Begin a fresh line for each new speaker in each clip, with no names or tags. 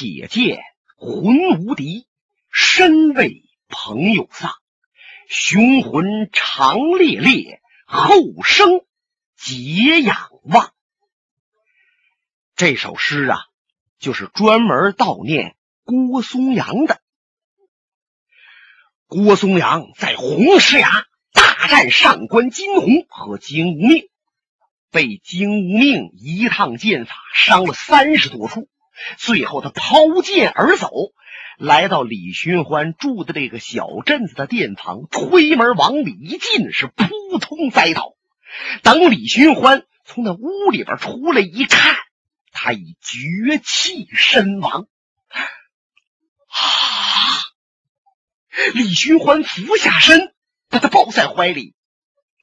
且见魂无敌，身为朋友丧，雄浑长烈烈，后生解仰望。这首诗啊，就是专门悼念郭松阳的。郭松阳在红石崖大战上官金鸿和金无命，被金无命一趟剑法伤了三十多处，最后他抛剑而走，来到李寻欢住的这个小镇子的店旁，推门往里一进，是扑通栽倒。等李寻欢从那屋里边出来一看，他已绝气身亡。啊李寻欢俯下身，把他抱在怀里：“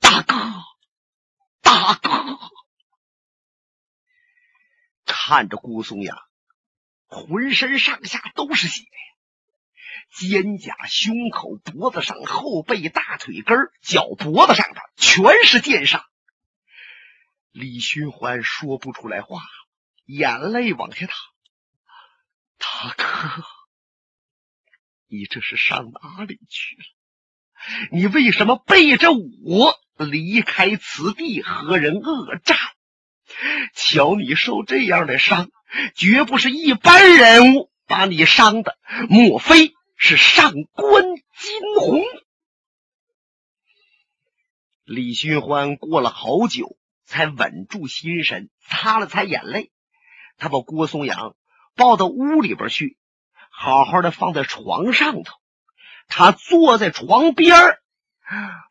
大哥，大哥！”看着郭松阳，浑身上下都是血，肩胛、胸口、脖子上、后背、大腿根、脚脖子上的全是剑伤。李寻欢说不出来话，眼泪往下淌：“大哥。”你这是上哪里去了？你为什么背着我离开此地和人恶战？瞧你受这样的伤，绝不是一般人物把你伤的，莫非是上官金鸿？李寻欢过了好久，才稳住心神，擦了擦眼泪，他把郭松阳抱到屋里边去。好好的放在床上头，他坐在床边儿，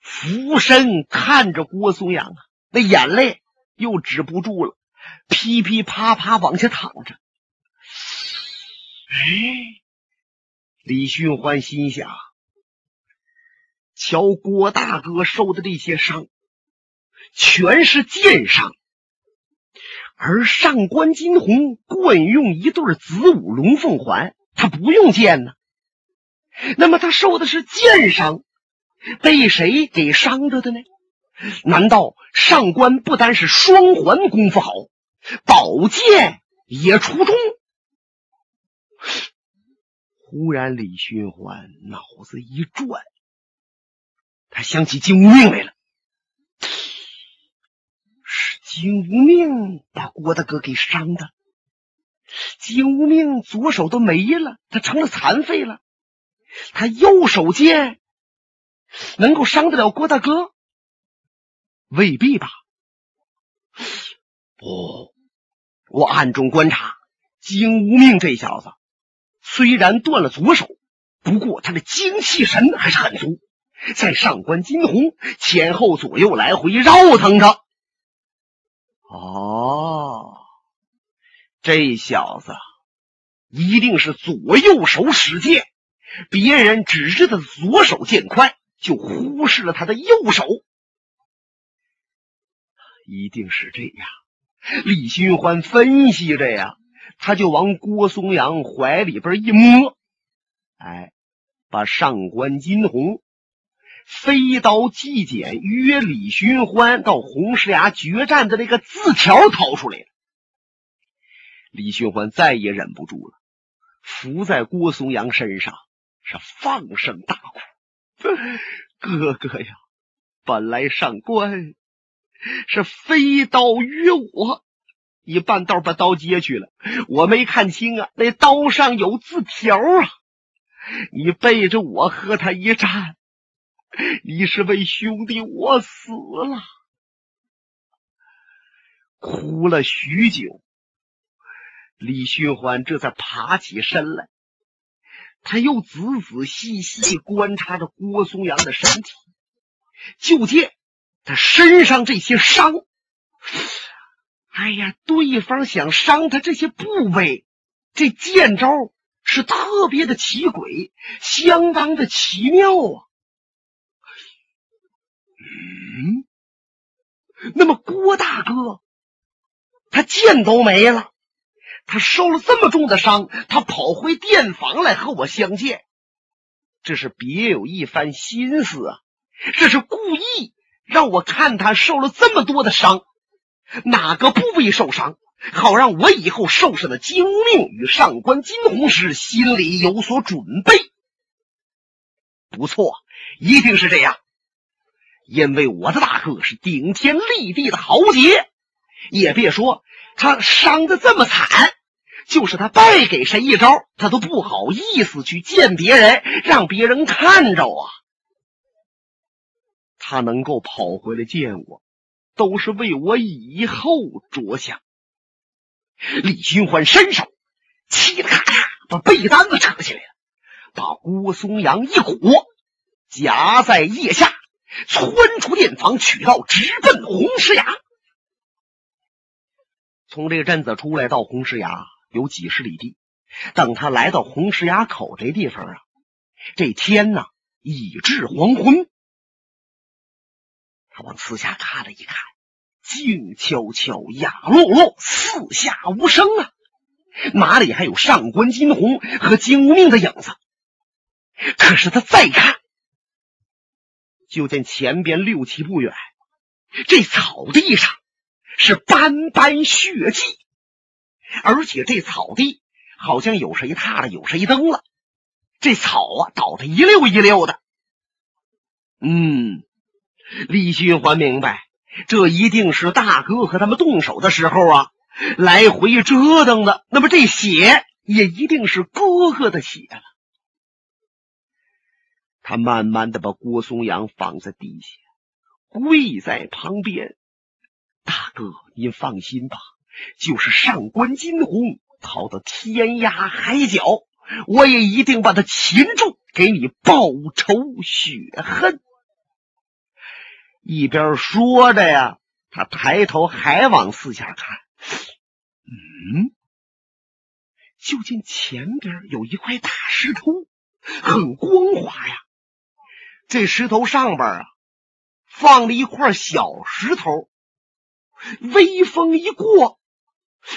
俯身看着郭松阳啊，那眼泪又止不住了，噼噼啪啪往下淌着。哎，李寻欢心想：瞧郭大哥受的这些伤，全是剑伤，而上官金虹惯用一对子午龙凤环。他不用剑呢，那么他受的是剑伤，被谁给伤着的呢？难道上官不单是双环功夫好，宝剑也出众？忽然，李寻欢脑子一转，他想起金无命来了，是金无命把郭大哥给伤的。金无命左手都没了，他成了残废了。他右手剑能够伤得了郭大哥？未必吧。不，我暗中观察，金无命这小子虽然断了左手，不过他的精气神还是很足，在上官金鸿前后左右来回绕腾着。哦。这小子一定是左右手使剑，别人只知道左手剑快，就忽视了他的右手。一定是这样，李寻欢分析着呀，他就往郭松阳怀里边一摸，哎，把上官金鸿飞刀祭简约李寻欢到红石崖决战的那个字条掏出来了。李寻欢再也忍不住了，伏在郭松阳身上，是放声大哭：“ 哥哥呀，本来上官是飞刀约我，你半道把刀接去了，我没看清啊，那刀上有字条啊！你背着我和他一战，你是为兄弟我死了。”哭了许久。李寻欢这才爬起身来，他又仔仔细细观察着郭松阳的身体，就见他身上这些伤。哎呀，对方想伤他这些部位，这剑招是特别的奇诡，相当的奇妙啊！嗯，那么郭大哥，他剑都没了。他受了这么重的伤，他跑回店房来和我相见，这是别有一番心思啊！这是故意让我看他受了这么多的伤，哪个部位受伤，好让我以后受审的金无命与上官金鸿时心里有所准备。不错，一定是这样，因为我的大哥是顶天立地的豪杰，也别说他伤的这么惨，就是他败给谁一招，他都不好意思去见别人，让别人看着啊。他能够跑回来见我，都是为我以后着想。李寻欢伸手，嘁哩咔嚓把被单子扯起来了，把郭松阳一裹，夹在腋下，窜出店房，取道直奔红石崖。从这个镇子出来到红石崖有几十里地。等他来到红石崖口这地方啊，这天呐已至黄昏。他往四下看了一看。静悄悄，雅落落，四下无声啊！哪里还有上官金鸿和金无命的影子？可是他再看，就见前边六七步远，这草地上是斑斑血迹，而且这草地好像有谁踏了，有谁蹬了，这草啊倒的一溜一溜的。嗯，李寻欢明白。这一定是大哥和他们动手的时候啊，来回折腾的。那么这血也一定是哥哥的血了。他慢慢的把郭松阳放在地下，跪在旁边。大哥，您放心吧，就是上官金鸿逃到天涯海角，我也一定把他擒住，给你报仇雪恨。一边说着呀，他抬头还往四下看。嗯，就见前边有一块大石头，很光滑呀。这石头上边啊，放了一块小石头。微风一过，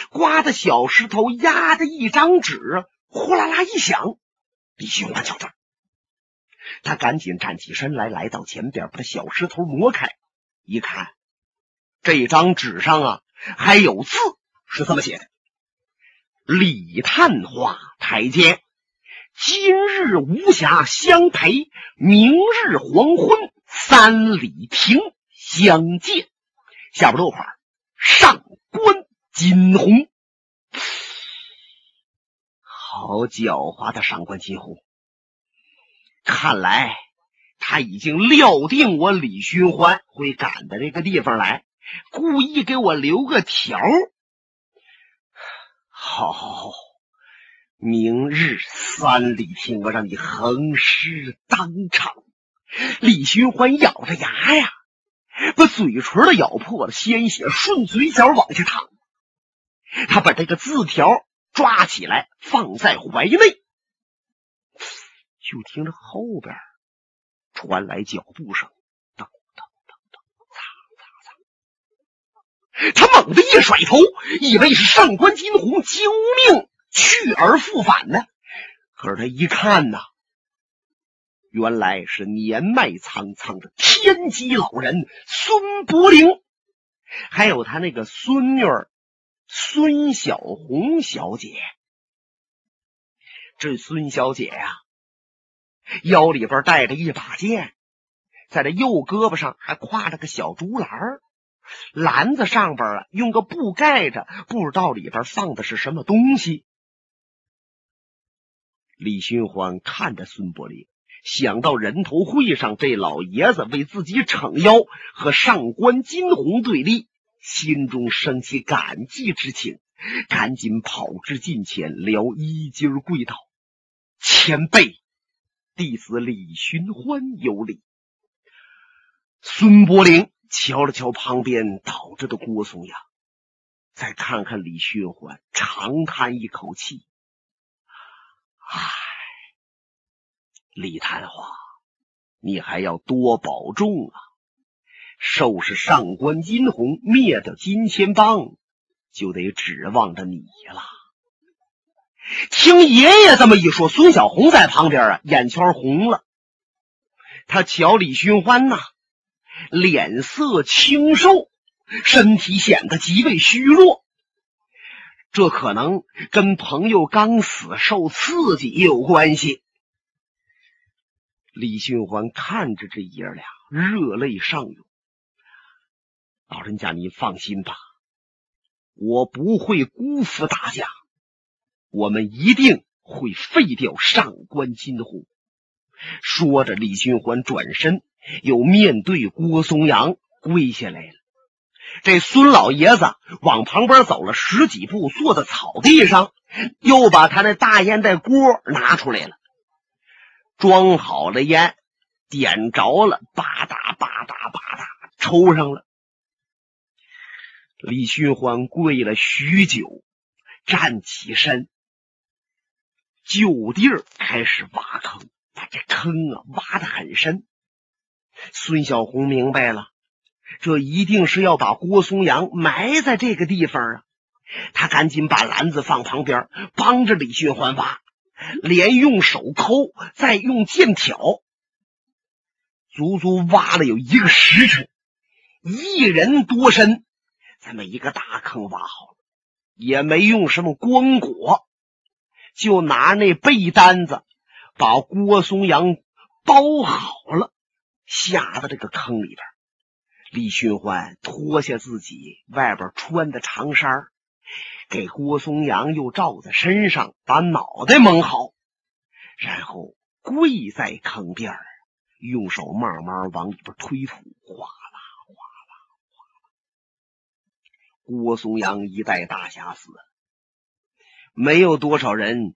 刮的小石头压的一张纸，呼啦啦一响。李寻欢瞧这。他赶紧站起身来，来到前边，把小石头挪开。一看，这张纸上啊还有字，是这么写的：“李探花台阶，今日无暇相陪，明日黄昏三里亭相见。”下边落款：上官金鸿。好狡猾的上官金鸿！看来他已经料定我李寻欢会赶到这个地方来，故意给我留个条。好，明日三里亭，我让你横尸当场。李寻欢咬着牙呀，把嘴唇都咬破了，鲜血顺嘴角往下淌。他把这个字条抓起来，放在怀内。就听着后边传来脚步声，噔噔噔噔，擦擦擦。他猛地一甩头，以为是上官金鸿救命去而复返呢。可是他一看呐，原来是年迈苍苍的天机老人孙伯龄，还有他那个孙女儿孙小红小姐。这孙小姐呀。腰里边带着一把剑，在这右胳膊上还挎着个小竹篮篮子上边啊用个布盖着，不知道里边放的是什么东西。李寻欢看着孙伯龄，想到人头会上这老爷子为自己撑腰，和上官金鸿对立，心中升起感激之情，赶紧跑至近前，撩衣襟跪道：“前辈。”弟子李寻欢有礼。孙伯龄瞧了瞧旁边倒着的郭松阳，再看看李寻欢，长叹一口气：“唉，李探花，你还要多保重啊！收拾上官金鸿，灭掉金钱帮，就得指望着你了。”听爷爷这么一说，孙小红在旁边啊，眼圈红了。他瞧李寻欢呐，脸色清瘦，身体显得极为虚弱。这可能跟朋友刚死受刺激有关系。李寻欢看着这爷俩，热泪上涌。老人家，您放心吧，我不会辜负大家，我们一定会废掉上官金虎。说着，李寻欢转身，又面对郭松阳跪下来了。这孙老爷子往旁边走了十几步，坐在草地上，又把他那大烟袋锅拿出来了，装好了烟，点着了，吧嗒吧嗒吧嗒，抽上了。李寻欢跪了许久，站起身，就地儿开始挖坑，把这坑啊挖的很深。孙小红明白了。这一定是要把郭松阳埋在这个地方啊！他赶紧把篮子放旁边，帮着李寻欢挖，连用手抠，再用剑挑，足足挖了有一个时辰，一人多深，这么一个大坑挖好了，也没用什么光裹，就拿那被单子把郭松阳包好了，下到这个坑里边。李寻欢脱下自己外边穿的长衫，给郭松阳又罩在身上，把脑袋蒙好，然后跪在坑边用手慢慢往里边推土，哗啦哗啦哗啦。郭松阳一代大侠死了，没有多少人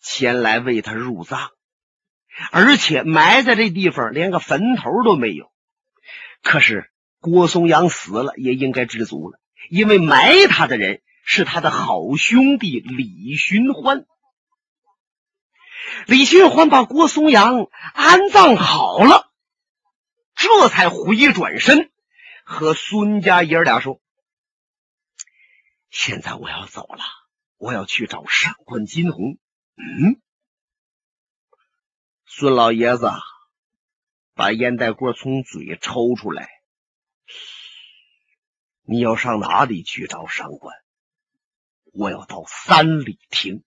前来为他入葬，而且埋在这地方连个坟头都没有。可是。郭松阳死了也应该知足了，因为埋他的人是他的好兄弟李寻欢。李寻欢把郭松阳安葬好了，这才回转身和孙家爷俩说：“现在我要走了，我要去找上官金虹。”嗯，孙老爷子把烟袋锅从嘴抽出来。你要上哪里去找上官？我要到三里亭，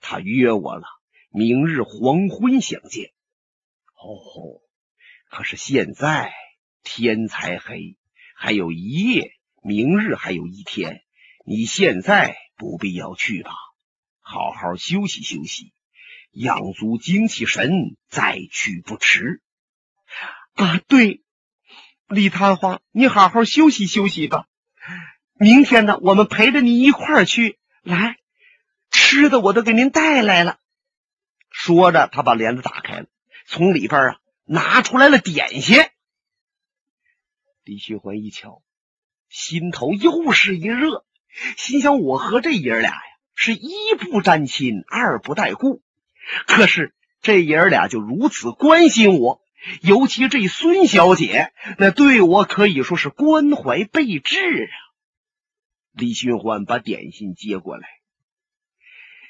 他约我了，明日黄昏相见。哦，可是现在天才黑，还有一夜，明日还有一天，你现在不必要去吧，好好休息休息，养足精气神，再去不迟。啊，对。李探花，你好好休息休息吧。明天呢，我们陪着你一块儿去。来，吃的我都给您带来了。说着，他把帘子打开了，从里边啊拿出来了点心。李寻欢一瞧，心头又是一热，心想：我和这爷俩呀，是一不沾亲，二不带故，可是这爷俩就如此关心我。尤其这孙小姐，那对我可以说是关怀备至啊！李寻欢把点心接过来，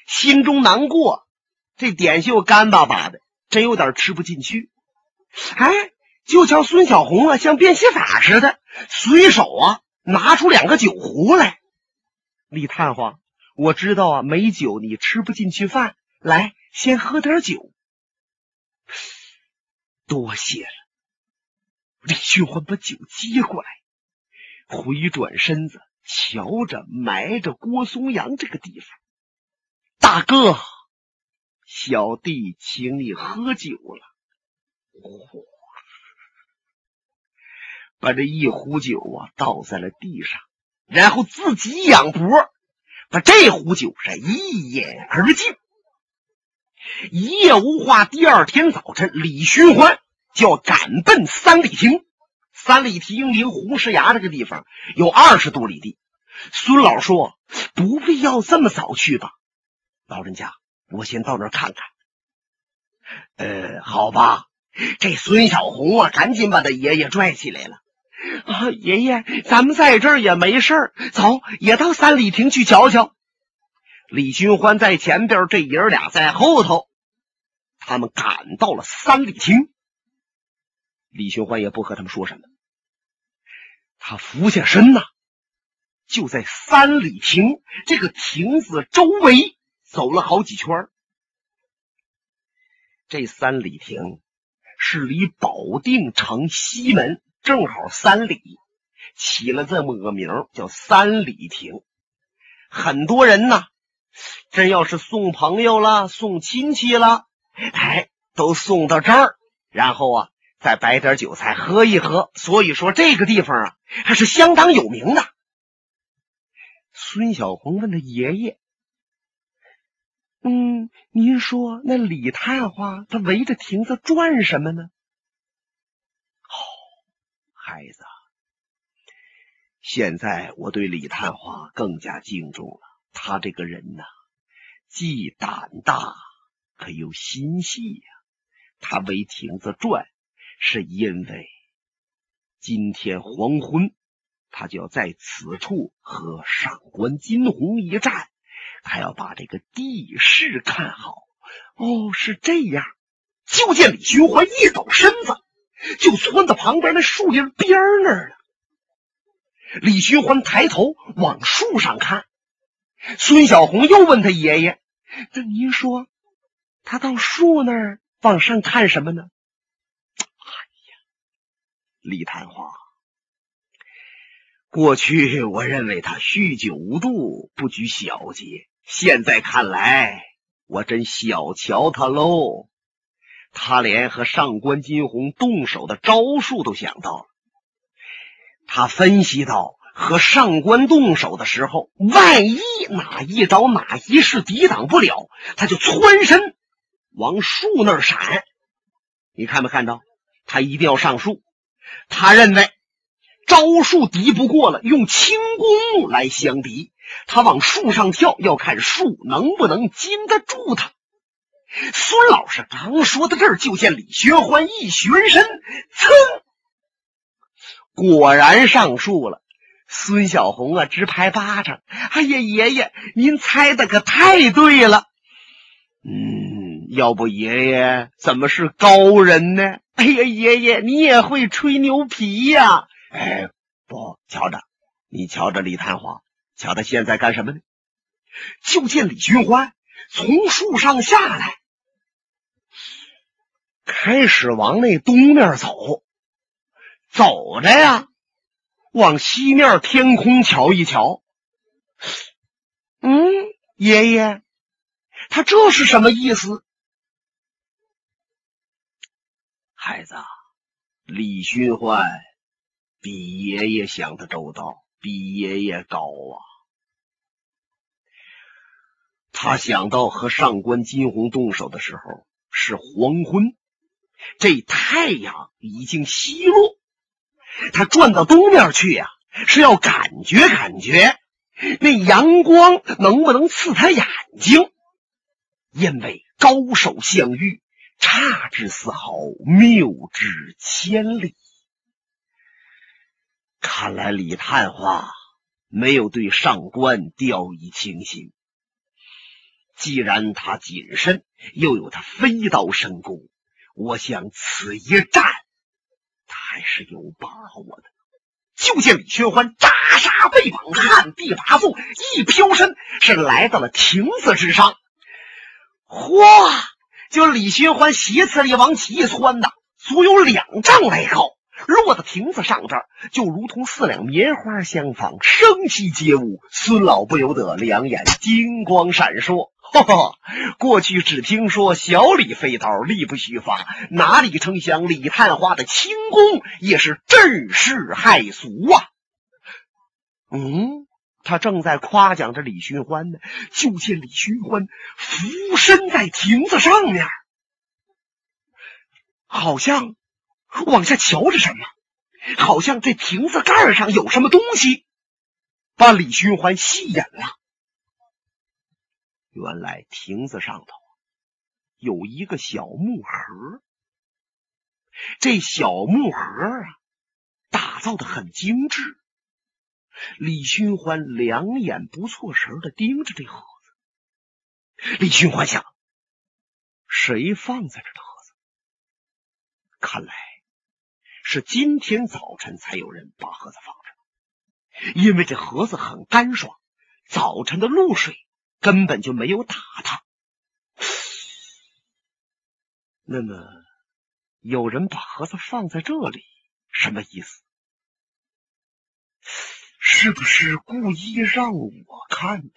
心中难过，这点心又干巴巴的，真有点吃不进去。哎，就瞧孙小红啊，像变戏法似的，随手啊拿出两个酒壶来。李探花，我知道啊，没酒你吃不进去饭，来，先喝点酒。多谢了，李寻欢把酒接过来，回转身子，瞧着埋着郭松阳这个地方。大哥，小弟请你喝酒了。把这一壶酒啊倒在了地上，然后自己仰脖，把这壶酒是一饮而尽。一夜无话。第二天早晨，李寻欢就要赶奔三里亭。三里亭离红石崖这个地方有二十多里地。孙老说：“不必要这么早去吧，老人家，我先到那儿看看。”呃，好吧。这孙小红啊，赶紧把他爷爷拽起来了。啊，爷爷，咱们在这儿也没事走，也到三里亭去瞧瞧。李寻欢在前边，这爷俩在后头。他们赶到了三里亭，李寻欢也不和他们说什么，他俯下身呐，就在三里亭这个亭子周围走了好几圈。这三里亭是离保定城西门正好三里，起了这么个名叫三里亭。很多人呢，真要是送朋友了、送亲戚了，哎，都送到这儿，然后啊，再摆点酒菜喝一喝。所以说，这个地方啊，还是相当有名的。孙小红问他爷爷：“嗯，您说那李探花他围着亭子转什么呢？”“，孩子，现在我对李探花更加敬重了。他这个人呐，既胆大，可又心细呀。他围亭子转，是因为今天黄昏。”他就要在此处和上官金鸿一战，他要把这个地势看好。哦，是这样。就见李寻欢一抖身子，就窜到旁边那树林边那儿了。李寻欢抬头往树上看，孙小红又问他爷爷：“那您说，他到树那儿往上看什么呢？”哎呀，李探花。过去我认为他酗酒无度，不拘小节。现在看来，我真小瞧他喽。他连和上官金鸿动手的招数都想到了。他分析到，和上官动手的时候，万一哪一招哪一式抵挡不了，他就窜身往树那儿闪。你看没看到？他一定要上树。他认为。招数敌不过了，用轻功来相敌。他往树上跳，要看树能不能禁得住他。孙老师刚说到这儿，就见李寻欢一旋身，噌，果然上树了。孙小红啊，直拍巴掌：“哎呀，爷爷，您猜的可太对了！嗯，要不爷爷怎么是高人呢？哎呀，爷爷你也会吹牛皮呀！”哎，不，瞧着，你瞧着李探花，瞧他现在干什么呢？就见李寻欢从树上下来，开始往那东面走，走着呀，往西面天空瞧一瞧。嗯，爷爷，他这是什么意思？孩子，李寻欢。比爷爷想的周到，比爷爷高啊！他想到和上官金鸿动手的时候是黄昏，这太阳已经西落。他转到东面去呀，是要感觉感觉那阳光能不能刺他眼睛。因为高手相遇，差之丝毫，谬之千里。看来李探花没有对上官掉以轻心。既然他谨慎，又有他飞刀神功，我想此一战他还是有把握的。就见李寻欢扎杀背绑，旱地拔纵，一飘身是来到了亭子之上。嚯！就李寻欢斜刺里往起一窜呐，足有两丈来高。落到亭子上，这儿就如同四两棉花相仿，生机皆无。孙老不由得两眼金光闪烁。哈哈，过去只听说小李飞刀力不虚发，哪里成想李探花的轻功也是震世骇俗啊！嗯，他正在夸奖着李寻欢呢，就见李寻欢俯身在亭子上面，好像。往下瞧着什么？好像这亭子盖上有什么东西，把李寻欢吸引了。原来亭子上头有一个小木盒，这小木盒啊，打造的很精致。李寻欢两眼不错神的盯着这盒子。李寻欢想：谁放在这的盒子？看来。是今天早晨才有人把盒子放着。因为这盒子很干爽，早晨的露水根本就没有打他。那么，有人把盒子放在这里，什么意思？是不是故意让我看的？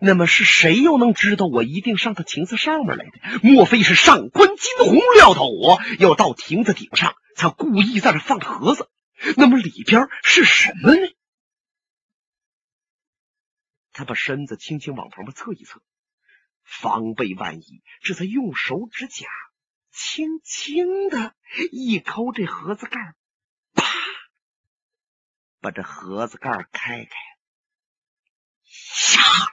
那么是谁又能知道我一定上到亭子上面来的？莫非是上官金鸿料到我要到亭子顶上，才故意在这放盒子？那么里边是什么呢？他把身子轻轻往旁边侧一侧，防备万一，这才用手指甲轻轻的一抠这盒子盖，啪，把这盒子盖开开，呀！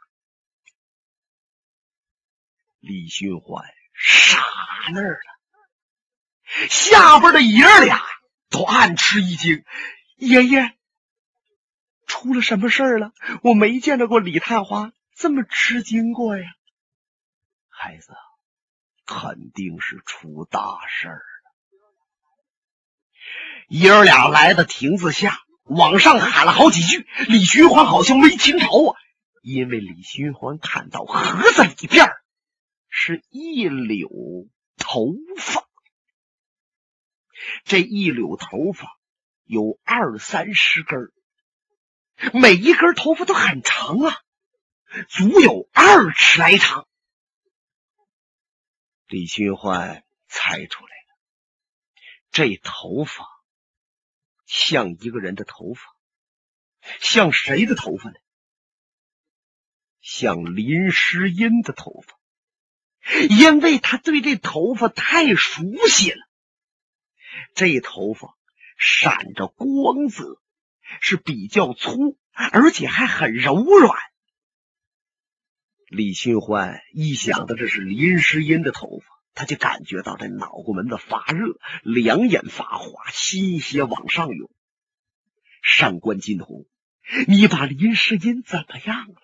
李寻欢傻那儿了，下边的爷俩都暗吃一惊。爷爷，出了什么事儿了？我没见着过李探花这么吃惊过呀。孩子，肯定是出大事儿了。爷儿俩来到亭子下，往上喊了好几句。李寻欢好像没听着啊，因为李寻欢看到盒子里边。是一绺头发，这一绺头发有二三十根每一根头发都很长啊，足有二尺来长。李寻欢猜出来了，这头发像一个人的头发，像谁的头发呢？像林诗音的头发。因为他对这头发太熟悉了，这头发闪着光泽，是比较粗，而且还很柔软。李寻欢一想到这是林诗音的头发，他就感觉到这脑瓜门子发热，两眼发花，心血往上涌。上官金鸿，你把林诗音怎么样了？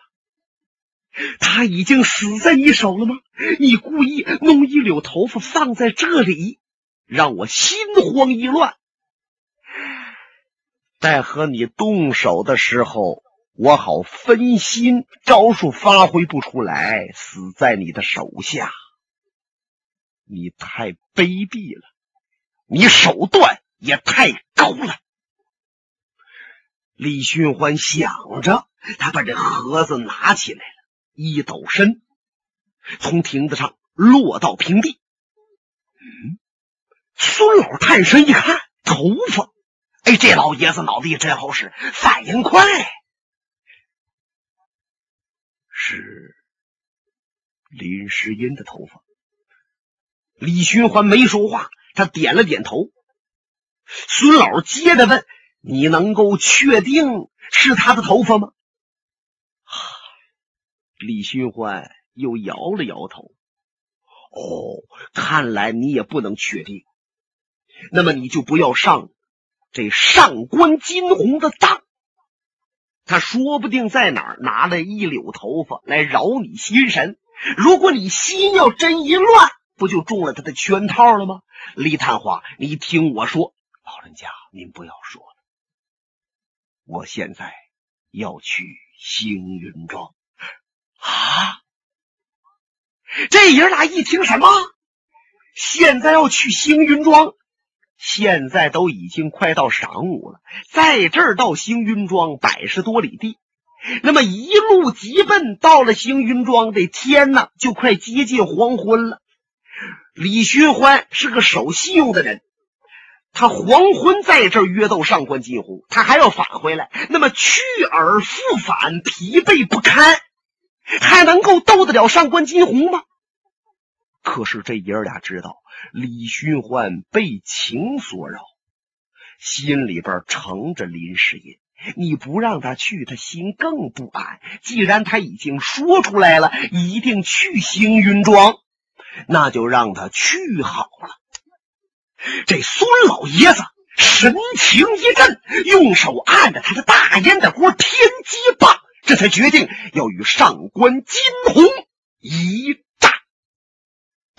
他已经死在你手了吗？你故意弄一绺头发放在这里，让我心慌意乱。在和你动手的时候，我好分心，招数发挥不出来，死在你的手下。你太卑鄙了，你手段也太高了。李寻欢想着，他把这盒子拿起来了。一抖身，从亭子上落到平地。嗯，孙老探身一看，头发，哎，这老爷子脑子也真好使，反应快，是林诗音的头发。李寻欢没说话，他点了点头。孙老接着问：“你能够确定是他的头发吗？”李寻欢又摇了摇头。哦，看来你也不能确定。那么你就不要上这上官金鸿的当。他说不定在哪儿拿了一绺头发来扰你心神。如果你心要真一乱，不就中了他的圈套了吗？李探花，你听我说，老人家您不要说了。我现在要去星云庄。啊！这爷俩一听什么？现在要去星云庄，现在都已经快到晌午了，在这儿到星云庄百十多里地，那么一路急奔，到了星云庄，这天呢就快接近黄昏了。李寻欢是个守信用的人，他黄昏在这儿约斗上官金鸿，他还要返回来，那么去而复返，疲惫不堪。还能够斗得了上官金鸿吗？可是这爷儿俩知道李寻欢被情所扰，心里边盛着林诗音。你不让他去，他心更不安。既然他已经说出来了，一定去星云庄，那就让他去好了。这孙老爷子神情一震，用手按着他的大烟袋锅天机棒。这才决定要与上官金鸿一。